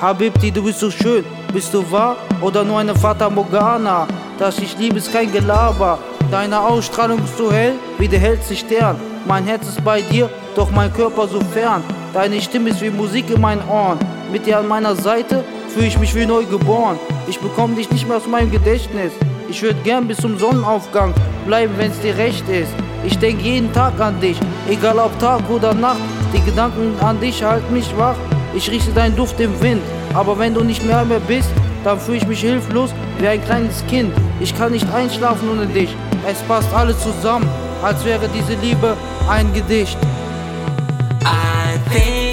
Habibti, du bist so schön. Bist du wahr oder nur eine Fata Morgana? Dass ich liebe, ist kein Gelaber. Deine Ausstrahlung ist so hell wie der hellste Stern. Mein Herz ist bei dir, doch mein Körper so fern. Deine Stimme ist wie Musik in meinen Ohren. Mit dir an meiner Seite fühle ich mich wie neu geboren. Ich bekomme dich nicht mehr aus meinem Gedächtnis. Ich würde gern bis zum Sonnenaufgang bleiben, wenn's dir recht ist. Ich denk jeden Tag an dich, egal ob Tag oder Nacht. Die Gedanken an dich halten mich wach. Ich rieche deinen Duft im Wind, aber wenn du nicht mehr mehr bist, dann fühle ich mich hilflos wie ein kleines Kind. Ich kann nicht einschlafen ohne dich. Es passt alles zusammen, als wäre diese Liebe ein Gedicht. I think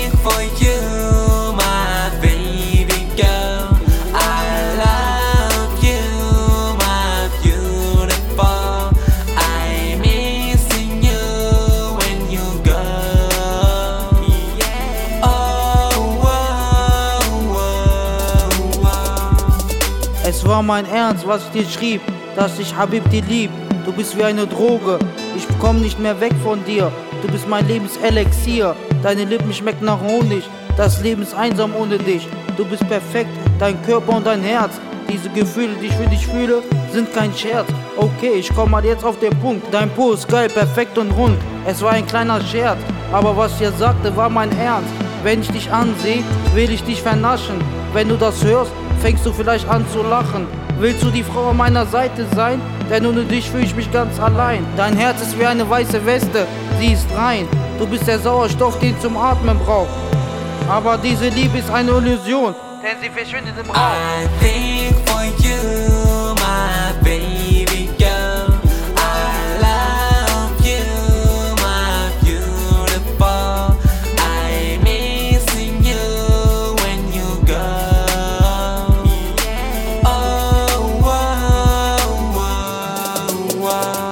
Es war mein Ernst, was ich dir schrieb, dass ich Habibti lieb. Du bist wie eine Droge, ich komm nicht mehr weg von dir. Du bist mein Lebenselixier, deine Lippen schmecken nach Honig. Das Leben ist einsam ohne dich. Du bist perfekt, dein Körper und dein Herz. Diese Gefühle, die ich für dich fühle, sind kein Scherz. Okay, ich komm mal jetzt auf den Punkt. Dein Po ist geil, perfekt und rund. Es war ein kleiner Scherz, aber was ich dir sagte, war mein Ernst. Wenn ich dich ansehe, will ich dich vernaschen. Wenn du das hörst, fängst du vielleicht an zu lachen. Willst du die Frau an meiner Seite sein? Denn ohne dich fühle ich mich ganz allein. Dein Herz ist wie eine weiße Weste, sie ist rein. Du bist der Sauerstoff, den zum Atmen braucht. Aber diese Liebe ist eine Illusion, denn sie verschwindet im Raum. I think for you, noir.